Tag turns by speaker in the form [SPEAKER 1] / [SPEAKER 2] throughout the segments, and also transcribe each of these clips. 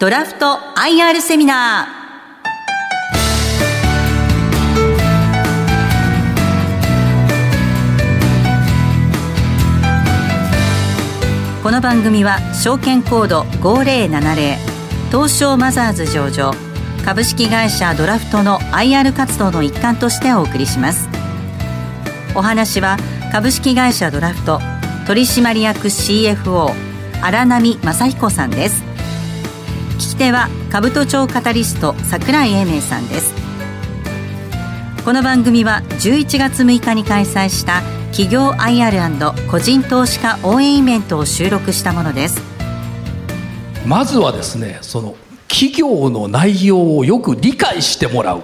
[SPEAKER 1] ドラフト IR セミナー。この番組は証券コード5070東証マザーズ上場株式会社ドラフトの IR 活動の一環としてお送りします。お話は株式会社ドラフト取締役 CFO 荒波正彦さんです。聞き手は兜町カタリスト櫻井英明さんです。この番組は11月6日に開催した企業 IR& 個人投資家応援イベントを収録したものです。
[SPEAKER 2] まずはですねその企業の内容をよく理解してもらうっ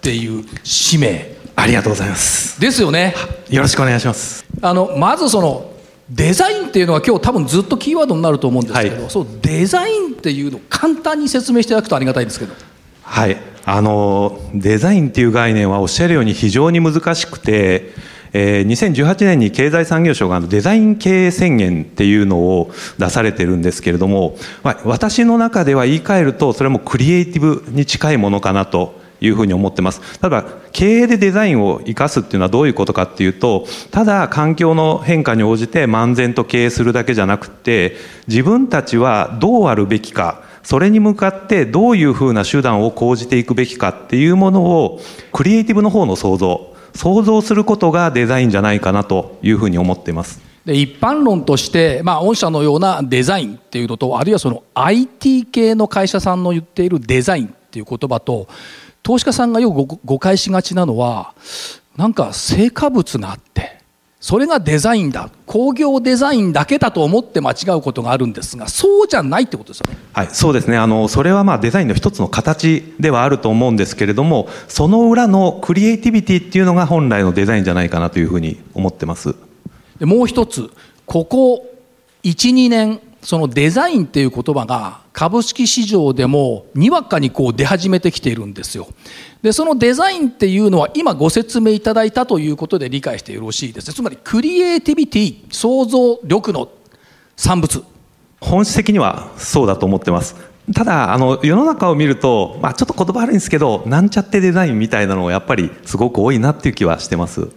[SPEAKER 2] ていう使命。
[SPEAKER 3] ありがとうございます。
[SPEAKER 2] ですよね。
[SPEAKER 3] よろしくお願いします。
[SPEAKER 2] あのまずそのデザインっていうのは今日多分ずっとキーワードになると思うんですけど、はい、そうデザインっていうのを簡単に説明していただくとありがたいんですけど。
[SPEAKER 3] はい。あのデザインっていう概念はおっしゃるように非常に難しくてえー、2018年に経済産業省がデザイン経営宣言っていうのを出されてるんですけれども、まあ、私の中では言い換えるとそれもクリエイティブに近いものかなというふうに思ってます。ただ、経営でデザインを生かすっていうのはどういうことかっていうと、ただ環境の変化に応じて漫然と経営するだけじゃなくて、自分たちはどうあるべきか、それに向かってどういうふうな手段を講じていくべきかっていうものを、クリエイティブの方の創造、想像することがデザインじゃないかなというふうに思っています。
[SPEAKER 2] で一般論として、まあ、御社のようなデザインっていうのとあるいはその IT 系の会社さんの言っているデザインっていう言葉と投資家さんがよく誤解しがちなのはなんか成果物があってそれがデザインだ工業デザインだけだと思って間違うことがあるんですがそうじゃないってことですよね。
[SPEAKER 3] はい、そうですねあのそれはまあデザインの一つの形ではあると思うんですけれどもその裏のクリエイティビティっていうのが本来のデザインじゃないかなというふうに思ってます。
[SPEAKER 2] でもう一つここ12年そのデザインっていう言葉が株式市場でもにわかにこう出始めてきているんですよ。でそのデザインっていうのは今ご説明いただいたということで理解してよろしいですね。つまりクリエイティビティ想像力の産物
[SPEAKER 3] 本質的にはそうだと思ってますただあの世の中を見ると、まあ、ちょっと言葉悪いんですけどなんちゃってデザインみたいなのがやっぱりすごく多いなっていう気はしてます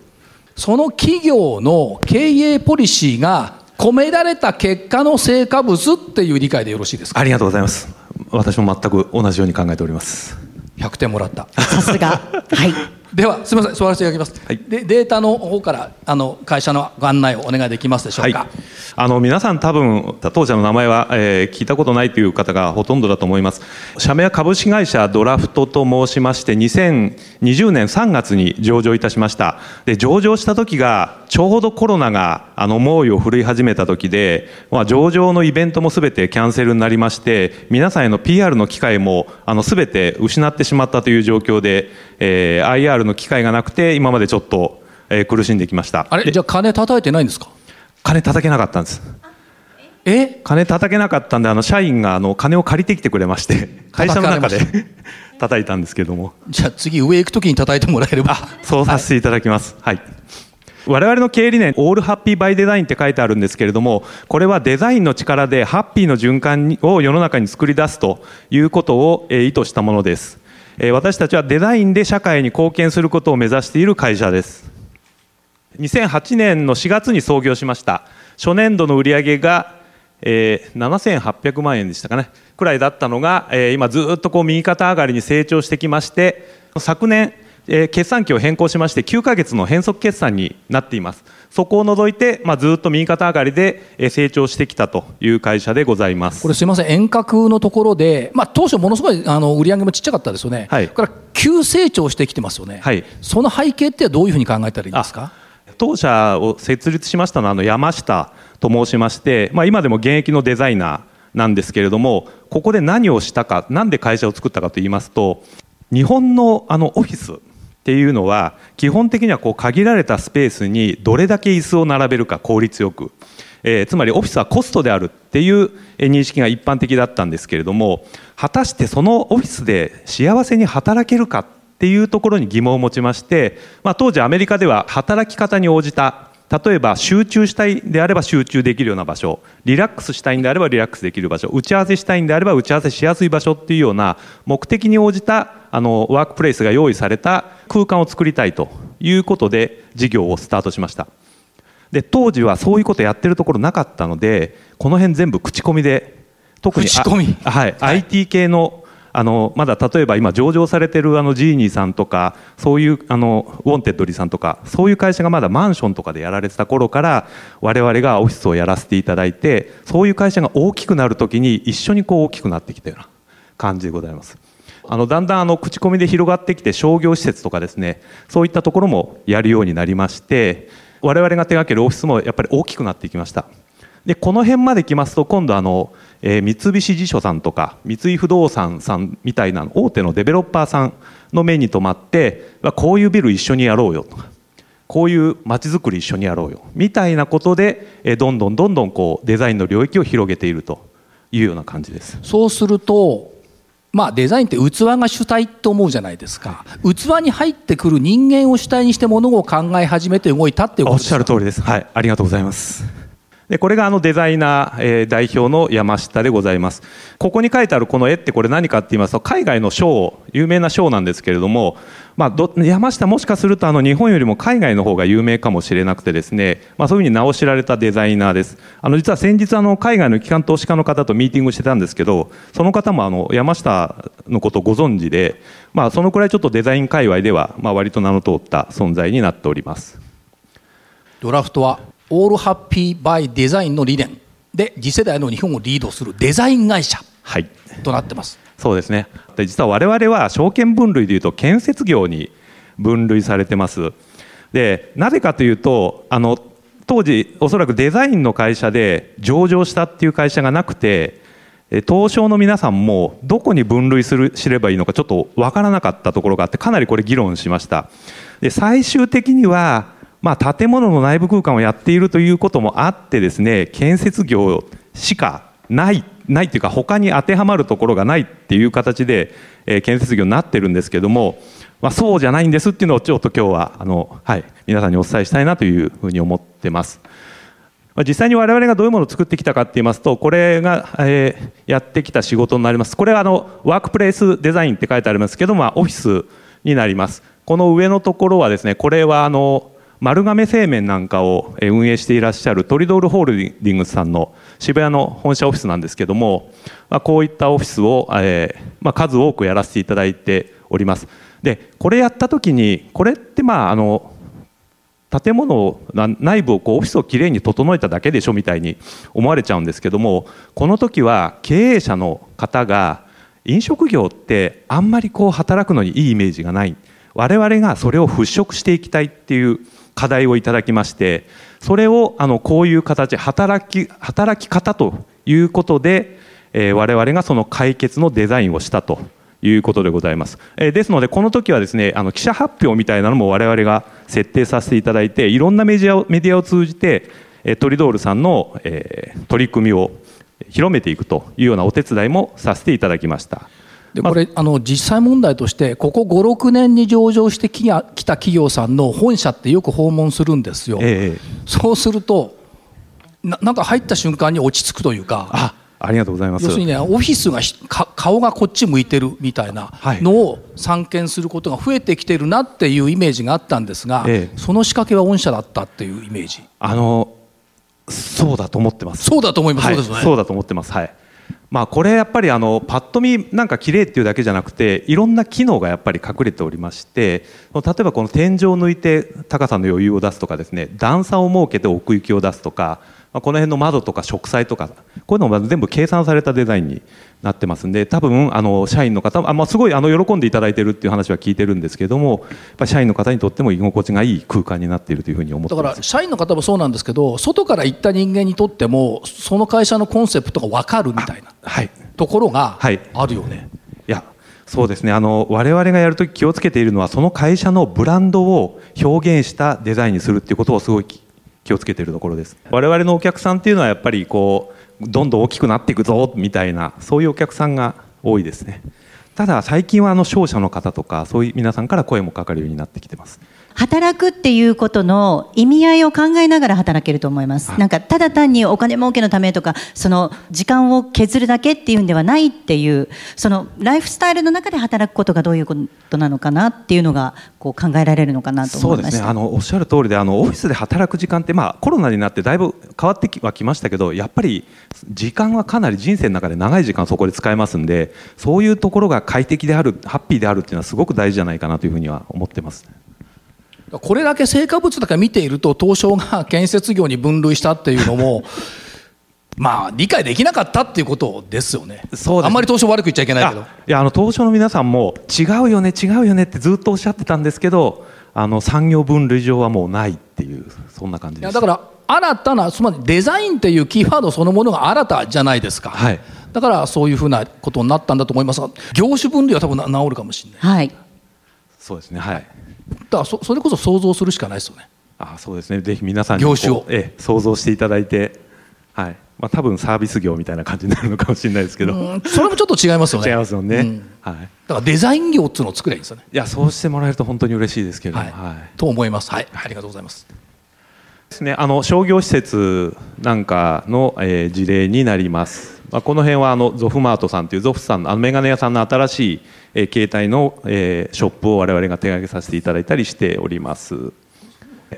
[SPEAKER 2] その企業の経営ポリシーが込められた結果の成果物っていう理解でよろしいですか？
[SPEAKER 3] ありがとうございます。私も全く同じように考えております。
[SPEAKER 2] 100点もらった。
[SPEAKER 1] さすが。はい
[SPEAKER 2] ではすみません座らせていただきます、はい、でデータの方からあの会社のご案内をお願いできますでしょうか、はい、
[SPEAKER 3] あの皆さん多分当社の名前は、えー、聞いたことないという方がほとんどだと思います。社名は株式会社ドラフトと申しまして2020年3月に上場いたしました。で上場した時がちょうどコロナがあの猛威を振るい始めた時で、まあ、上場のイベントもすべてキャンセルになりまして皆さんへの PR の機会もあの全て失ってしまったという状況で、えー、IR るの機会がなくて今までちょっと、えー、苦しんできました。
[SPEAKER 2] あれ？じゃあ金叩いてないんですか？
[SPEAKER 3] 金叩けなかったんです。
[SPEAKER 2] え？
[SPEAKER 3] 金叩けなかったんであの社員があの金を借りてきてくれまして 会社の中で叩いたんですけども。
[SPEAKER 2] じゃあ次上行く時に叩いてもらえれば。
[SPEAKER 3] そうさせていただきます。はい、はい我々の経営理念、オールハッピーバイデザインって書いてあるんですけれども、これはデザインの力でハッピーの循環を世の中に作り出すということを意図したものです。私たちはデザインで社会に貢献することを目指している会社です。2008年の4月に創業しました。初年度の売上が、えー、7800万円でしたかね。くらいだったのが、えー、今ずっとこう右肩上がりに成長してきまして昨年え決算期を変更しまして9ヶ月の変則決算になっています。そこを除いて、まあ、ずっと右肩上がりで成長してきたという会社でございます。
[SPEAKER 2] これすみません。遠隔のところで、まあ、当初ものすごいあの売り上げもちっちゃかったですよね、はい、から急成長してきてますよね、はい、その背景ってどういうふうに考えたらいいですか？
[SPEAKER 3] 当社を設立しましたのはあの山下と申しまして、まあ、今でも現役のデザイナーなんですけれどもここで何をしたかなんで会社を作ったかといいますと日本のあのオフィスっていうのは基本的にはこう限られたスペースにどれだけ椅子を並べるか効率よく、えー、つまりオフィスはコストであるっていう認識が一般的だったんですけれども果たしてそのオフィスで幸せに働けるかっていうところに疑問を持ちまして、まあ、当時アメリカでは働き方に応じた例えば集中したいであれば集中できるような場所リラックスしたいんであればリラックスできる場所打ち合わせしたいんであれば打ち合わせしやすい場所っていうような目的に応じたあのワークプレイスが用意された空間を作りたいということで事業をスタートしました。で当時はそういうことやってるところなかったのでこの辺全部口コミで特に
[SPEAKER 2] 口コミ？
[SPEAKER 3] はい、はい、IT 系のあのまだ例えば今上場されてるあのジーニーさんとかそういうあのウォンテッドリーさんとかそういう会社がまだマンションとかでやられてた頃から我々がオフィスをやらせていただいてそういう会社が大きくなるときに一緒にこう大きくなってきたような感じでございます。あのだんだんあの口コミで広がってきて商業施設とかですねそういったところもやるようになりまして我々が手掛けるオフィスもやっぱり大きくなっていきました。でこの辺まで来ますと今度あの、えー、三菱地所さんとか三井不動産さんみたいな大手のデベロッパーさんの目に留まってこういうビル一緒にやろうよとかこういうまちづくり一緒にやろうよみたいなことで、えー、どんどんどんどんこうデザインの領域を広げているというような感じです
[SPEAKER 2] そうするとまあ、デザインって器が主体と思うじゃないですか、器に入ってくる人間を主体にして物を考え始めて動いたっていうことです
[SPEAKER 3] おっしゃる通りです、はい、ありがとうございます。でこれがあのデザイナー、えー、代表の山下でございます。ここに書いてあるこの絵ってこれ何かって言いますと海外の賞有名な賞なんですけれども、まあ、ど山下もしかするとあの日本よりも海外の方が有名かもしれなくてですね、まあ、そういうふうに名を知られたデザイナーです。あの実は先日あの海外の機関投資家の方とミーティングしてたんですけどその方もあの山下のことをご存知で、まあ、そのくらいちょっとデザイン界隈ではまあ割と名の通った存在になっております。
[SPEAKER 2] ドラフトは？オールハッピーバイデザインの理念。で次世代の日本をリードするデザイン会社となってます、
[SPEAKER 3] はい、そうですね。で実は我々は証券分類でいうと建設業に分類されてます。でなぜかというとあの当時おそらくデザインの会社で上場したっていう会社がなくて東証の皆さんもどこに分類する知ればいいのかちょっと分からなかったところがあってかなりこれ議論しました。で最終的にはまあ、建物の内部空間をやっているということもあってですね建設業しかないないというか他に当てはまるところがないっていう形で、えー、建設業になってるんですけども、まあ、そうじゃないんですっていうのをちょっと今日はあの、はい、皆さんにお伝えしたいなというふうに思ってます。実際に我々がどういうものを作ってきたかって言いますとこれが、えー、やってきた仕事になりますこれはあのワークプレイスデザインって書いてありますけどもオフィスになりますこの上のところはですねこれはあの丸亀製麺なんかを運営していらっしゃるトリドールホールディングスさんの渋谷の本社オフィスなんですけども、まあ、こういったオフィスを、えーまあ、数多くやらせていただいております。でこれやった時にこれってまああの建物内部をこうオフィスをきれいに整えただけでしょみたいに思われちゃうんですけどもこの時は経営者の方が飲食業ってあんまりこう働くのにいいイメージがない。我々がそれを払拭していきたいっていう課題をいただきましてそれをあのこういう形働き働き方ということで、えー、我々がその解決のデザインをしたということでございます、えー、ですのでこの時はですねあの記者発表みたいなのも我々が設定させていただいていろんなメディアをメディアを通じて、えー、トリドールさんの、えー、取り組みを広めていくというようなお手伝いもさせていただきました。
[SPEAKER 2] でこれ、あの実際問題としてここ56年に上場してきた企業さんの本社ってよく訪問するんですよ、ええ、そうするとななんか入った瞬間に落ち着くというか。
[SPEAKER 3] あありがとうございます。
[SPEAKER 2] 要するにねオフィスが顔がこっち向いてるみたいなのを散見することが増えてきてるなっていうイメージがあったんですが、ええ、その仕掛けは御社だったっていうイメージ。
[SPEAKER 3] あのそうだと思ってます。
[SPEAKER 2] そうだと思います、はい、そうですね。
[SPEAKER 3] そうだと思ってます。はいまあ、これやっぱりあのパッと見なんか綺麗っていうだけじゃなくていろんな機能がやっぱり隠れておりまして例えばこの天井を抜いて高さの余裕を出すとかですね段差を設けて奥行きを出すとかまあ、この辺の窓とか植栽とかこういうのも全部計算されたデザインになってますんで多分あの社員の方あ、まあ、すごいあの喜んでいただいてるっていう話は聞いてるんですけどもやっぱ社員の方にとっても居心地がいい空間になっているというふうに思って
[SPEAKER 2] だから社員の方もそうなんですけど外から行った人間にとってもその会社のコンセプトが分かるみたいな、はい、ところがあるよね。はい
[SPEAKER 3] いやそうですね。あの我々がやるとき気をつけているのはその会社のブランドを表現したデザインにするっていうことをすごい気をつけているところです。我々のお客さんっていうのはやっぱりこうどんどん大きくなっていくぞみたいなそういうお客さんが多いですね。ただ最近はあの商社の方とかそういう皆さんから声もかかるようになってきてます。
[SPEAKER 1] 働くっていうことの意味合いを考えながら働けると思います。なんかただ単にお金儲けのためとか、その時間を削るだけっていうんではないっていう、そのライフスタイルの中で働くことがどういうことなのかなっていうのがこう考えられるのかなと思いました。
[SPEAKER 3] そうですね。あのおっしゃる通りで、あのオフィスで働く時間ってまあコロナになってだいぶ変わってはきましたけど、やっぱり時間はかなり人生の中で長い時間そこで使えますんで、そういうところが快適である、ハッピーであるっていうのはすごく大事じゃないかなというふうには思ってます。
[SPEAKER 2] これだけ成果物だけ見ていると東証が建設業に分類したっていうのも まあ理解できなかったっていうことですよね。
[SPEAKER 3] そう
[SPEAKER 2] あんまり東証悪く言っちゃいけないけど。
[SPEAKER 3] いやあの東証の皆さんも違うよね違うよねってずっとおっしゃってたんですけど、あの産業分類上はもうないっていうそんな感じです。
[SPEAKER 2] だから新たなつまりデザインっていうキーワードそのものが新たじゃないですか。
[SPEAKER 3] はい。
[SPEAKER 2] だからそういうふうなことになったんだと思いますが、業種分類は多分な治るかもしれない。
[SPEAKER 1] はい。
[SPEAKER 3] そうですね。はい。
[SPEAKER 2] だからそそれこそ想像するしかないですよね。
[SPEAKER 3] あそうですね。ぜひ皆さんに
[SPEAKER 2] 業種を
[SPEAKER 3] ええ想像していただいて、はい。まあ多分サービス業みたいな感じになるのかもしれないですけど、
[SPEAKER 2] うんそれもちょっと違いますよね。
[SPEAKER 3] 違いますよね。
[SPEAKER 2] うん
[SPEAKER 3] はい。
[SPEAKER 2] だからデザイン業っていうのを作ればいいんですよね。
[SPEAKER 3] いやそうしてもらえると本当に嬉しいですけれども、
[SPEAKER 2] はい。
[SPEAKER 3] はい
[SPEAKER 2] と思います。はい。ありがとうございます。
[SPEAKER 3] ですね、あの商業施設なんかの、えー事例になります。まあ、この辺はあのゾフマートさんというゾフさんのあのメガネ屋さんの新しい、えー携帯の、えーショップを我々が手掛けさせていただいたりしております。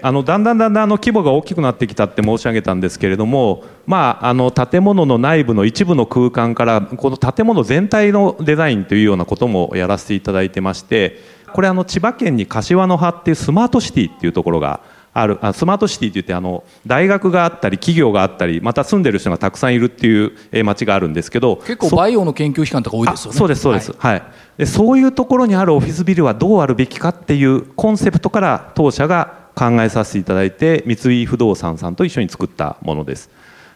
[SPEAKER 3] あのだんだんだんだんあの規模が大きくなってきたって申し上げたんですけれども、まあ、あの建物の内部の一部の空間からこの建物全体のデザインというようなこともやらせていただいてましてこれあの千葉県に柏の葉っていうスマートシティっていうところがあるあスマートシティって言ってあの大学があったり企業があったりまた住んでる人がたくさんいるっていうえー町があるんですけど
[SPEAKER 2] 結構バイオの研究機関とか多いですよね。
[SPEAKER 3] あそうですそうです、
[SPEAKER 2] はい。
[SPEAKER 3] はい。でそういうところにあるオフィスビルはどうあるべきかっていうコンセプトから当社が考えさせていただいて三井不動産さんと一緒に作ったものです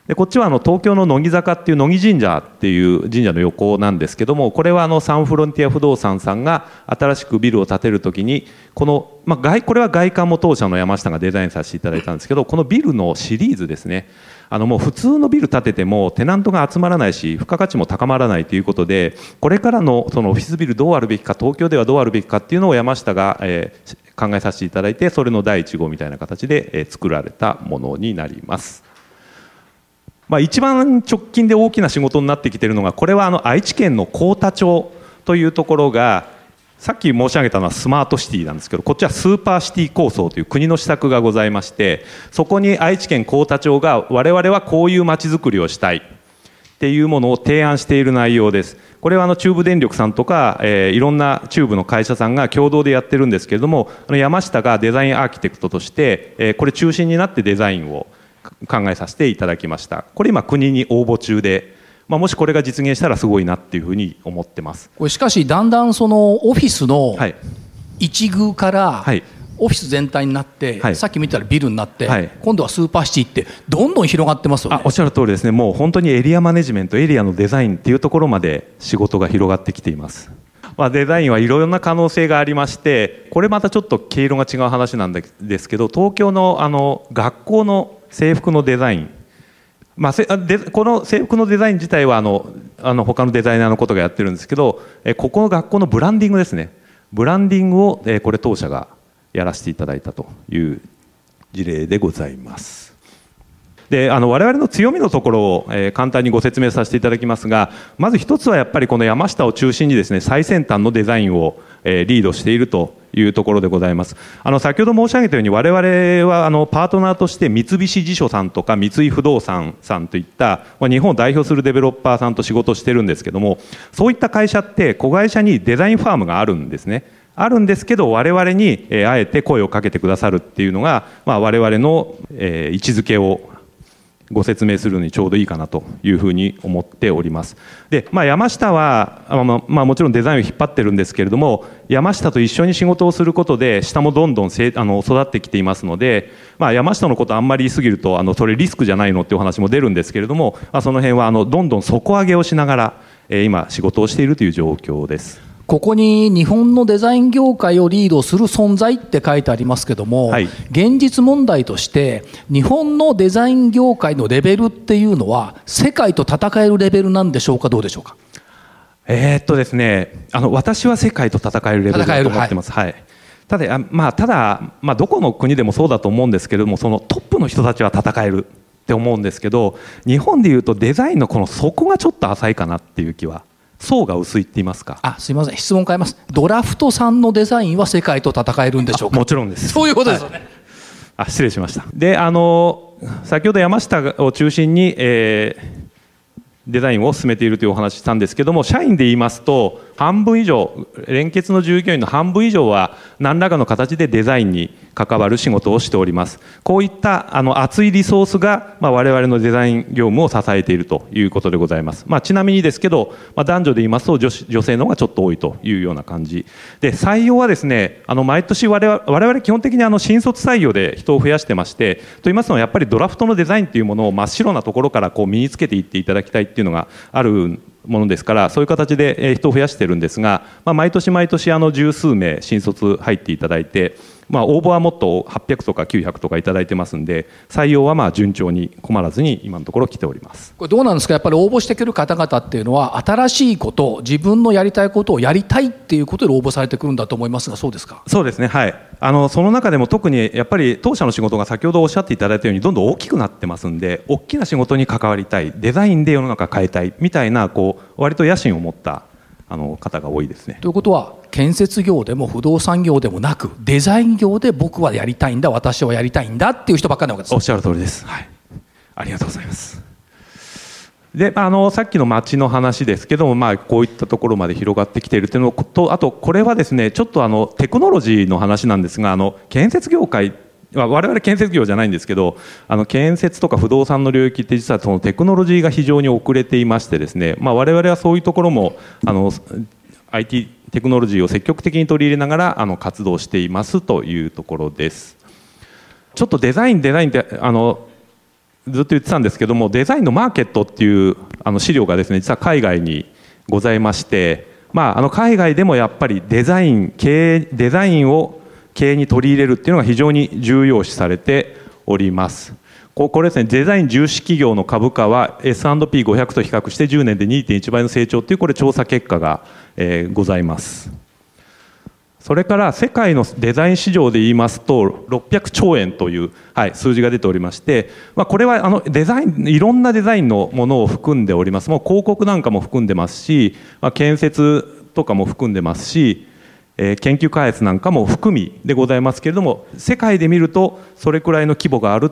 [SPEAKER 3] でこっちはあの東京の乃木坂っていう乃木神社っていう神社の横なんですけどもこれはあのサンフロンティア不動産さんが新しくビルを建てるときにこの、まあ、外これは外観も当社の山下がデザインさせていただいたんですけどこのビルのシリーズですねあのもう普通のビル建ててもテナントが集まらないし付加価値も高まらないということでこれからのそのオフィスビルどうあるべきか東京ではどうあるべきかっていうのを山下が、えー考えさせていただいてそれの第1号みたいな形で、えー作られたものになります。まあ、一番直近で大きな仕事になってきているのがこれはあの愛知県の幸田町というところがさっき申し上げたのはスマートシティなんですけどこっちはスーパーシティ構想という国の施策がございましてそこに愛知県幸田町が我々はこういうまちづくりをしたいっていうものを提案している内容です。これはあの中部電力さんとか、えーいろんな中部の会社さんが共同でやってるんですけれどもあの山下がデザインアーキテクトとして、えーこれ中心になってデザインを考えさせていただきました。これ今国に応募中で、まあ、もしこれが実現したらすごいなっていうふうに思ってます。
[SPEAKER 2] これしかしだんだんそのオフィスの
[SPEAKER 3] はい。
[SPEAKER 2] 一隅から
[SPEAKER 3] はい。
[SPEAKER 2] オフィス全体になって、
[SPEAKER 3] はい。
[SPEAKER 2] さっき見たらビルになって、
[SPEAKER 3] はい。
[SPEAKER 2] 今度はスーパーシティってどんどん広がってますよね。
[SPEAKER 3] あおっしゃる通りですね。もう本当にエリアマネジメントエリアのデザインっていうところまで仕事が広がってきています、まあ、デザインはいろいろな可能性がありましてこれまたちょっと毛色が違う話なんですけど東京のあの学校の制服のデザインまあ、でこの制服のデザイン自体はあのあの他のデザイナーのことがやってるんですけどえここの学校のブランディングですねブランディングをえこれ当社がやらせていただいたという事例でございます。であの我々の強みのところを、えー簡単にご説明させていただきますがまず一つはやっぱりこの山下を中心にですね最先端のデザインを、えリードしているというところでございます。あの先ほど申し上げたように我々はあのパートナーとして三菱地所さんとか三井不動産さんといった、ま、日本を代表するデベロッパーさんと仕事してるんですけどもそういった会社って子会社にデザインファームがあるんですね。あるんですけど我々に、えあえて声をかけてくださるっていうのが、まあ、我々の、え位置づけをご説明するのにちょうどいいかなというふうに思っております。で、まあ、山下は、まあまあ、もちろんデザインを引っ張ってるんですけれども山下と一緒に仕事をすることで下もどんどんせあの育ってきていますので、まあ、山下のことあんまり言い過ぎるとあのそれリスクじゃないのっていうお話も出るんですけれども、まあ、その辺はあのどんどん底上げをしながら、えー今仕事をしているという状況です。
[SPEAKER 2] ここに日本のデザイン業界をリードする存在って書いてありますけども、
[SPEAKER 3] はい
[SPEAKER 2] 現実問題として日本のデザイン業界のレベルっていうのは世界と戦えるレベルなんでしょうかどうでしょうか？
[SPEAKER 3] えーっとですね、あの私は世界と戦えるレベルだと思ってます。はい。ただ,、まあ、ただ、まあ、どこの国でもそうだと思うんですけれどもそのトップの人たちは戦えるって思うんですけど日本でいうとデザインのこの底がちょっと浅いかなっていう気は層が薄いって言いますか？
[SPEAKER 2] あすいません。質問変えます。ドラフトさんのデザインは世界と戦えるんでしょうか？
[SPEAKER 3] もちろんです。
[SPEAKER 2] そういうことですよね、
[SPEAKER 3] はい、あ失礼しました。であの先ほど山下を中心に、えー、デザインを進めているというお話したんですけども社員で言いますと半分以上連結の従業員の半分以上は何らかの形でデザインに関わる仕事をしております。こういったあの熱いリソースが、まあ、我々のデザイン業務を支えているということでございます、まあ、ちなみにですけど、まあ、男女で言いますと女女性の方がちょっと多いというような感じ。で採用はですねあの毎年我々我々基本的にあの新卒採用で人を増やしてましてと言いますのはやっぱりドラフトのデザインというものを真っ白なところからこう身につけていっていただきたい。っていうのがあるものですからそういう形で人を増やしてるんですが、まあ、毎年毎年あの十数名新卒入っていただいてまあ、応募はもっと800とか900とか頂いてますんで採用はまあ順調に困らずに今のところ来ております。
[SPEAKER 2] これどうなんですか？やっぱり応募してくる方々っていうのは新しいこと自分のやりたいことをやりたいっていうことで応募されてくるんだと思いますがそうですか？
[SPEAKER 3] そうですね。はい。あのその中でも特にやっぱり当社の仕事が先ほどおっしゃっていただいたようにどんどん大きくなってますんで大きな仕事に関わりたいデザインで世の中変えたいみたいなこう割と野心を持ったあの方が多いですね。
[SPEAKER 2] ということは建設業でも不動産業でもなくデザイン業で僕はやりたいんだ私はやりたいんだっていう人ばっかりなわけです
[SPEAKER 3] おっしゃる通りです。はい、ありがとうございます。であのさっきの町の話ですけども、まあ、こういったところまで広がってきているというのとあとこれはですねちょっとあのテクノロジーの話なんですがあの建設業界我々建設業じゃないんですけどあの建設とか不動産の領域って実はそのテクノロジーが非常に遅れていましてですね、まあ、我々はそういうところもあの IT テクノロジーを積極的に取り入れながらあの活動していますというところです。ちょっとデザインデザインってあのずっと言ってたんですけどもデザインのマーケットっていうあの資料がですね実は海外にございましてまあ、あの海外でもやっぱりデザイン経営デザインを経営に取り入れるっていうのが非常に重要視されております。これですねデザイン重視企業の株価は S&P500 と比較して10年で2.1倍の成長というこれ調査結果が、えー、ございますそれから世界のデザイン市場で言いますと600兆円という、はい、数字が出ておりまして、まあ、これはあのデザインいろんなデザインのものを含んでおりますもう広告なんかも含んでますし、まあ、建設とかも含んでますしえ研究開発なんかも含みでございますけれども世界で見るとそれくらいの規模がある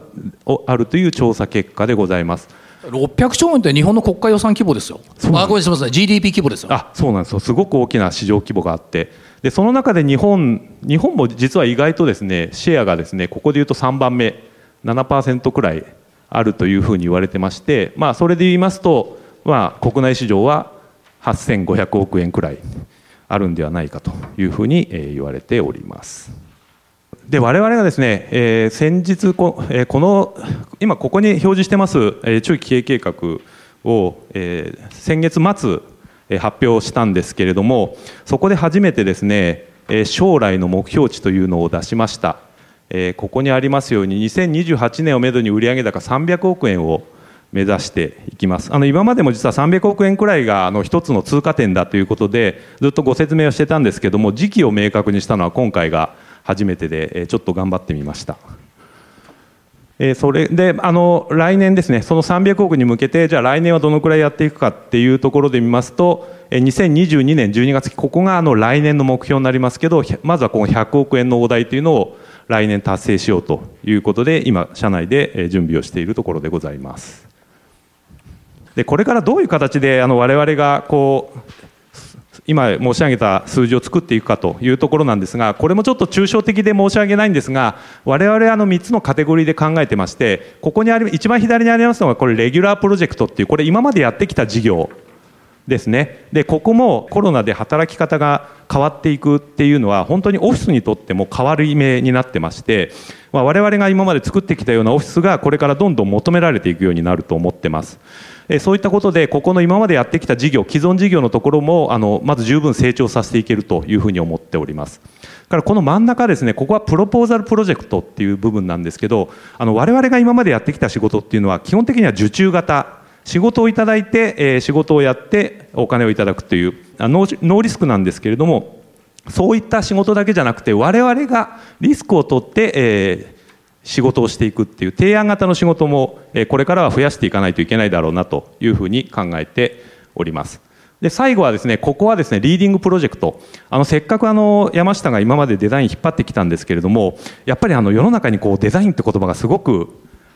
[SPEAKER 3] あるという調査結果でございます。
[SPEAKER 2] 600兆円って日本の国家予算規模ですよ。あ、ごめんなさい、GDP 規模ですよ。
[SPEAKER 3] あ、そうなんですよ。すごく大きな市場規模があって、でその中で日本日本も実は意外とですねシェアがですねここでいうと3番目7%くらいあるというふうに言われてまして、まあそれで言いますと、まあ国内市場は8500億円くらい。あるんではないかというふうに言われております。で我々がですね、えー、先日こ,、えー、この今ここに表示してます、えー、中期経営計画を、えー、先月末、えー、発表したんですけれどもそこで初めてですね、えー、将来の目標値というのを出しました、えー、ここにありますように2028年をめどに売上高300億円を目指していきます。あの今までも実は300億円くらいがあの一つの通過点だということでずっとご説明をしてたんですけども時期を明確にしたのは今回が初めてでえちょっと頑張ってみました。えそれであの来年ですねその300億に向けてじゃあ来年はどのくらいやっていくかっていうところで見ますと2022年12月期ここがあの来年の目標になりますけどまずはこの100億円の大台というのを来年達成しようということで今社内で準備をしているところでございます。でこれからどういう形であの我々がこう今申し上げた数字を作っていくかというところなんですがこれもちょっと抽象的で申し訳ないんですが我々あの3つのカテゴリーで考えてましてここにあり一番左にありますのがこれレギュラープロジェクトっていうこれ今までやってきた事業ですねでここもコロナで働き方が変わっていくっていうのは本当にオフィスにとっても変わる意味になってまして、まあ、我々が今まで作ってきたようなオフィスがこれからどんどん求められていくようになると思ってます。そういったことでここの今までやってきた事業既存事業のところもあのまず十分成長させていけるというふうに思っております。からこの真ん中ですねここはプロポーザルプロジェクトっていう部分なんですけどあの我々が今までやってきた仕事っていうのは基本的には受注型。仕事をいただいて、え、仕事をやってお金をいただくというノーリスクなんですけれどもそういった仕事だけじゃなくて我々がリスクを取って、えー、仕事をしていくっていう提案型の仕事も、これからは増やしていかないといけないだろうなというふうに考えております。で最後はですねここはですねリーディングプロジェクトあのせっかくあの山下が今までデザイン引っ張ってきたんですけれどもやっぱりあの世の中にこうデザインって言葉がすごく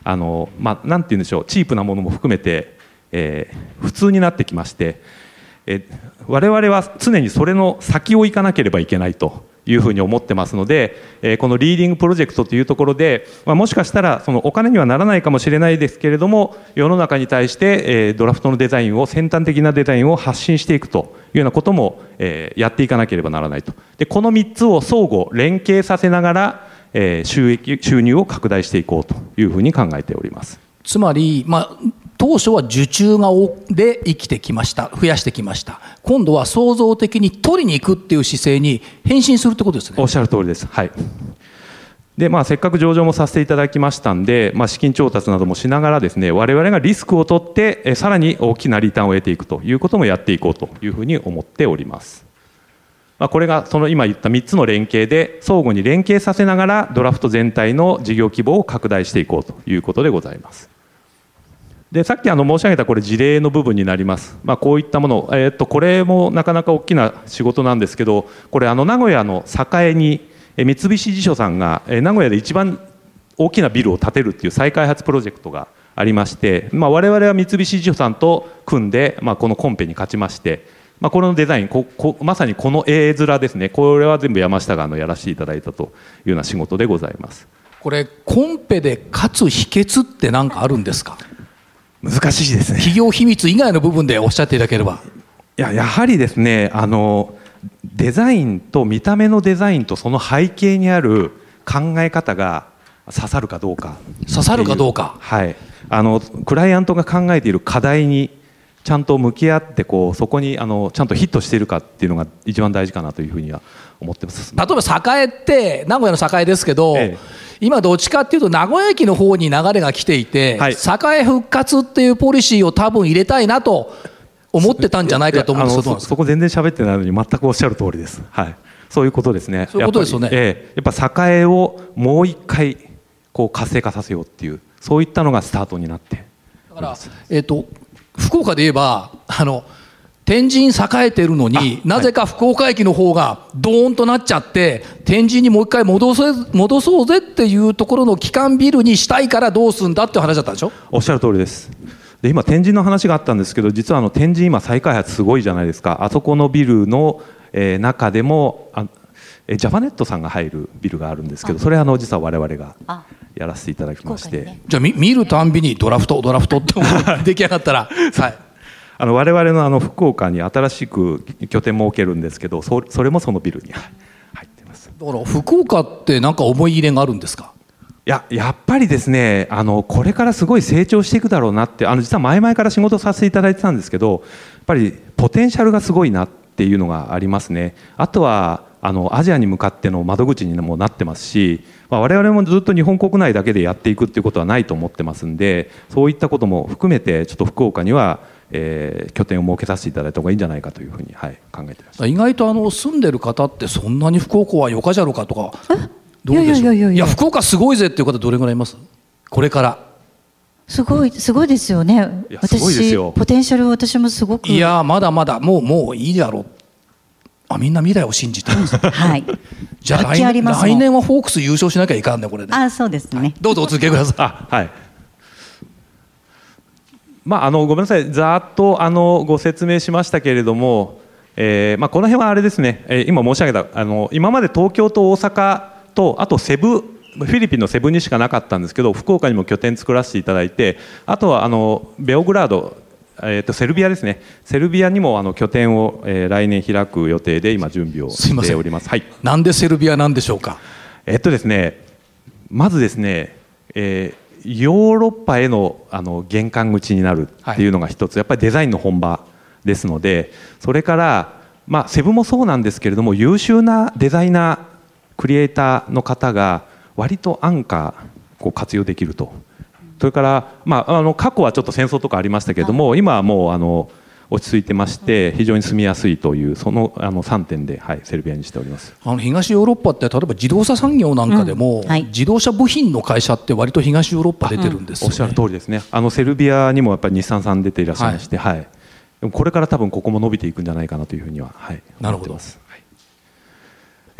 [SPEAKER 3] あの、まあ、なんて言うんでしょうチープなものも含めて、えー、普通になってきまして、え我々は常にそれの先を行かなければいけないというふうに思ってますので、えこのリーディングプロジェクトというところで、ま、もしかしたらそのお金にはならないかもしれないですけれども世の中に対して、えドラフトのデザインを先端的なデザインを発信していくというようなことも、えやっていかなければならないとでこの3つを相互連携させながら、え収益収入を拡大していこうというふうに考えております。
[SPEAKER 2] つまり、まあ、当初は受注がで生きてきました。増やしてきました。今度は創造的に取りに行くっていう姿勢に変身するってことですね。
[SPEAKER 3] おっしゃる通りです。はい。でまあ、せっかく上場もさせていただきましたんで、まあ、資金調達などもしながらですね我々がリスクを取ってえさらに大きなリターンを得ていくということもやっていこうというふうに思っております、まあ、これがその今言った3つの連携で相互に連携させながらドラフト全体の事業規模を拡大していこうということでございます。でさっきあの申し上げたこれ事例の部分になります、まあ、こういったもの、えー、とこれもなかなか大きな仕事なんですけどこれあの名古屋の栄に三菱地所さんが名古屋で一番大きなビルを建てるっていう再開発プロジェクトがありまして、まあ、我々は三菱地所さんと組んで、まあ、このコンペに勝ちまして、まあ、このデザインここまさにこの絵面ですね。これは全部山下があのやらせていただいたというような仕事でございます。
[SPEAKER 2] これコンペで勝つ秘訣って何かあるんですか？
[SPEAKER 3] 難しいですね。
[SPEAKER 2] 企業秘密以外の部分でおっしゃっていただければ。
[SPEAKER 3] いややはりですねあのデザインと見た目のデザインとその背景にある考え方が刺さるかどうか。
[SPEAKER 2] 刺さるかどうか。
[SPEAKER 3] はい。あのクライアントが考えている課題にちゃんと向き合ってこうそこにあのちゃんとヒットしているかっていうのが一番大事かなというふうには思ってます。
[SPEAKER 2] 例えば栄って名古屋の栄ですけど、ええ、今どっちかっていうと名古屋駅の方に流れが来ていて、はい、栄復活っていうポリシーを多分入れたいなと思ってたんじゃないかと思うんです
[SPEAKER 3] そそこ全然喋ってないのに全くおっしゃる通りです。はい。そういうことですね。
[SPEAKER 2] そういうことですよね。
[SPEAKER 3] ええ、やっぱ栄をもう一回こう活性化させようっていうそういったのがスタートになって。
[SPEAKER 2] だからえっ、ー、と福岡で言えばあの。天神栄えてるのに、なぜか福岡駅の方がドーンとなっちゃって、天神にもう一回戻せ戻そうぜっていうところの基幹ビルにしたいからどうすんだって話だったでしょ？
[SPEAKER 3] おっしゃる通りです。で今、天神の話があったんですけど、実はあの天神、今、再開発すごいじゃないですか、あそこのビルの、えー、中でもあ、えジャパネットさんが入るビルがあるんですけど、それあの実は我々がやらせていただきまして、ね、
[SPEAKER 2] じゃあ見、見るたんびにドラフト、ドラフトって 出来上がったら。はい
[SPEAKER 3] あの我々のあの福岡に新しく拠点設けるんですけどそそれもそのビルに入ってます。
[SPEAKER 2] だから福岡って何か思い入れがあるんですか？
[SPEAKER 3] いややっぱりですねあのこれからすごい成長していくだろうなってあの実は前々から仕事させていただいてたんですけどやっぱりポテンシャルがすごいなっていうのがありますね。あとはあのアジアに向かっての窓口にもなってますし、まあ、我々もずっと日本国内だけでやっていくっていうことはないと思ってますんでそういったことも含めてちょっと福岡にはえー、拠点を設けさせていただいた方がいいんじゃないかというふうに、はい、考えてます。
[SPEAKER 2] 意外とあの住んでる方ってそんなに福岡はよかじゃろかとかどうでしょう？いや福岡すごいぜっていう方どれぐらいいます？これから。
[SPEAKER 4] すごいすごいですよね。私ポテンシャル私もすごく。
[SPEAKER 2] いやまだまだもうもういいじゃろあみんな未来を信じてます。
[SPEAKER 4] はい。
[SPEAKER 2] じゃあ来来年はフォークス優勝しなきゃいかんねこれね。
[SPEAKER 4] あそうですね。
[SPEAKER 2] どうぞお続けください。
[SPEAKER 3] あはいまあ、あのごめんなさい、ざっとあのご説明しましたけれども、えーまあ、この辺はあれですね、えー、今申し上げたあの今まで東京と大阪とあとセブフィリピンのセブにしかなかったんですけど福岡にも拠点作らせていただいてあとはあのベオグラード、えー、とセルビアですね。セルビアにもあの拠点を、えー、来年開く予定で今準備をしております。
[SPEAKER 2] はい、なんでセルビアなんでしょうか？
[SPEAKER 3] えっとですねまずですね、えーヨーロッパへのあの玄関口になるっていうのが一つ、やっぱりデザインの本場ですのでそれから、まあ、セブもそうなんですけれども優秀なデザイナークリエイターの方が割と安価こう活用できると。それから、まあ、あの過去はちょっと戦争とかありましたけれども今はもうあの落ち着いてまして非常に住みやすいというそのあの3点で、はい、セルビアにしております。
[SPEAKER 2] あの東ヨーロッパって例えば自動車産業なんかでも、うん。はい、自動車部品の会社って割と東ヨーロッパ出てるんです、ね。
[SPEAKER 3] おっしゃる通りですね。あのセルビアにもやっぱり日産さん出ていらっしゃいまして、はい、はい、これから多分ここも伸びていくんじゃないかなというふうには、はい、
[SPEAKER 2] なるほど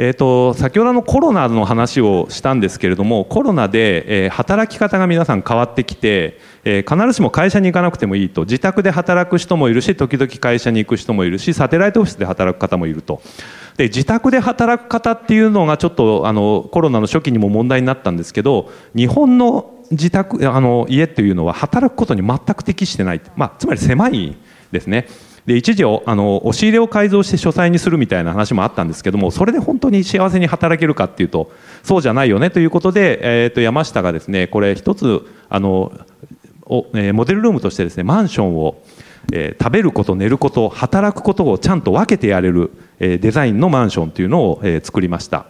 [SPEAKER 3] えーと、先ほどのコロナの話をしたんですけれどもコロナで、えー、働き方が皆さん変わってきて、えー、必ずしも会社に行かなくてもいいと自宅で働く人もいるし時々会社に行く人もいるしサテライトオフィスで働く方もいるとで自宅で働く方っていうのがちょっとあのコロナの初期にも問題になったんですけど日本の自宅あの家っていうのは働くことに全く適してない、まあ、つまり狭いですね。で一時あの押し入れを改造して書斎にするみたいな話もあったんですけどもそれで本当に幸せに働けるかっていうとそうじゃないよねということで、えー、と山下がですねこれ一つあのお、えー、モデルルームとしてですねマンションを、えー、食べること寝ること働くことをちゃんと分けてやれる、えー、デザインのマンションというのを、えー、作りました。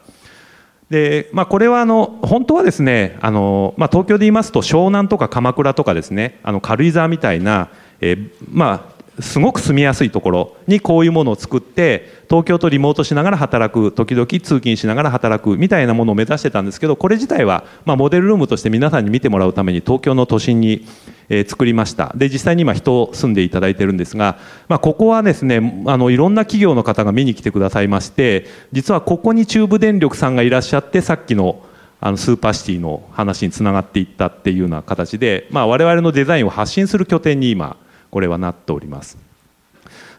[SPEAKER 3] でまあ、これはあの本当はですねあの、まあ、東京で言いますと湘南とか鎌倉とかですねあの軽井沢みたいな、えーまあ、すごく住みやすいところにこういうものを作って東京とリモートしながら働く時々通勤しながら働くみたいなものを目指してたんですけどこれ自体はまモデルルームとして皆さんに見てもらうために東京の都心にえ作りました。で実際に今人を住んでいただいてるんですが、まあ、ここはですねあのいろんな企業の方が見に来てくださいまして実はここに中部電力さんがいらっしゃってさっきのあのスーパーシティの話につながっていったっていうような形で、まあ、我々のデザインを発信する拠点に今これはなっております。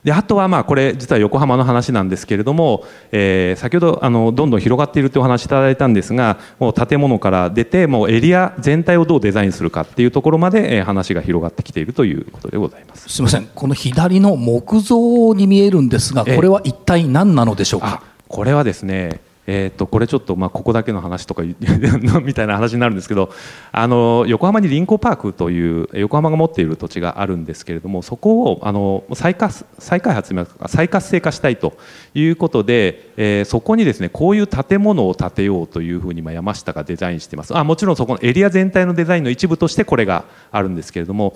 [SPEAKER 3] であとはまあこれ実は横浜の話なんですけれども、えー、先ほどあのどんどん広がっているというお話いただいたんですがもう建物から出てもうエリア全体をどうデザインするかっていうところまで、え話が広がってきているということでございます。
[SPEAKER 2] すみません。この左の木造に見えるんですがこれは一体何なのでしょうか？
[SPEAKER 3] これはですねえー、とこれちょっとまあここだけの話とか みたいな話になるんですけどあの横浜にリンコパークという横浜が持っている土地があるんですけれどもそこをあの再活再開発再活性化したいということで、えー、そこにですねこういう建物を建てようというふうに山下がデザインしてます。あもちろんそこのエリア全体のデザインの一部としてこれがあるんですけれども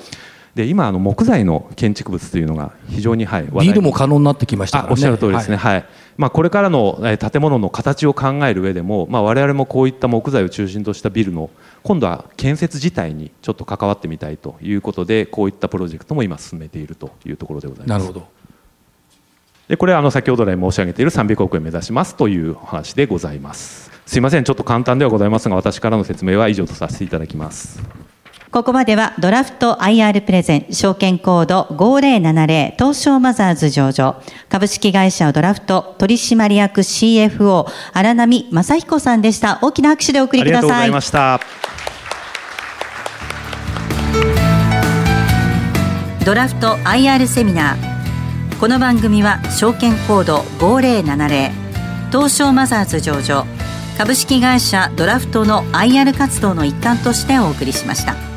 [SPEAKER 3] で今あの木材の建築物というのが非常に、はい、
[SPEAKER 2] ビルも可能になってきました、
[SPEAKER 3] ね、おっしゃる通りですね、はい、はい、まあ、これからの建物の形を考える上でも、まあ、我々もこういった木材を中心としたビルの今度は建設自体にちょっと関わってみたいということでこういったプロジェクトも今進めているというところでございます。
[SPEAKER 2] なるほど。
[SPEAKER 3] でこれはあの先ほど来申し上げている300億円目指しますというお話でございます。すいません。ちょっと簡単ではございますが私からの説明は以上とさせていただきます
[SPEAKER 1] ここまではドラフト IR プレゼン証券コード5070東証マザーズ上場。株式会社ドラフト取締役 CFO 荒波正彦さんでした。大きな拍手でお送りください。ありがとうございました。ドラフト IR セミナー。この番組は証券コード5070東証マザーズ上場。株式会社ドラフトの IR 活動の一環としてお送りしました。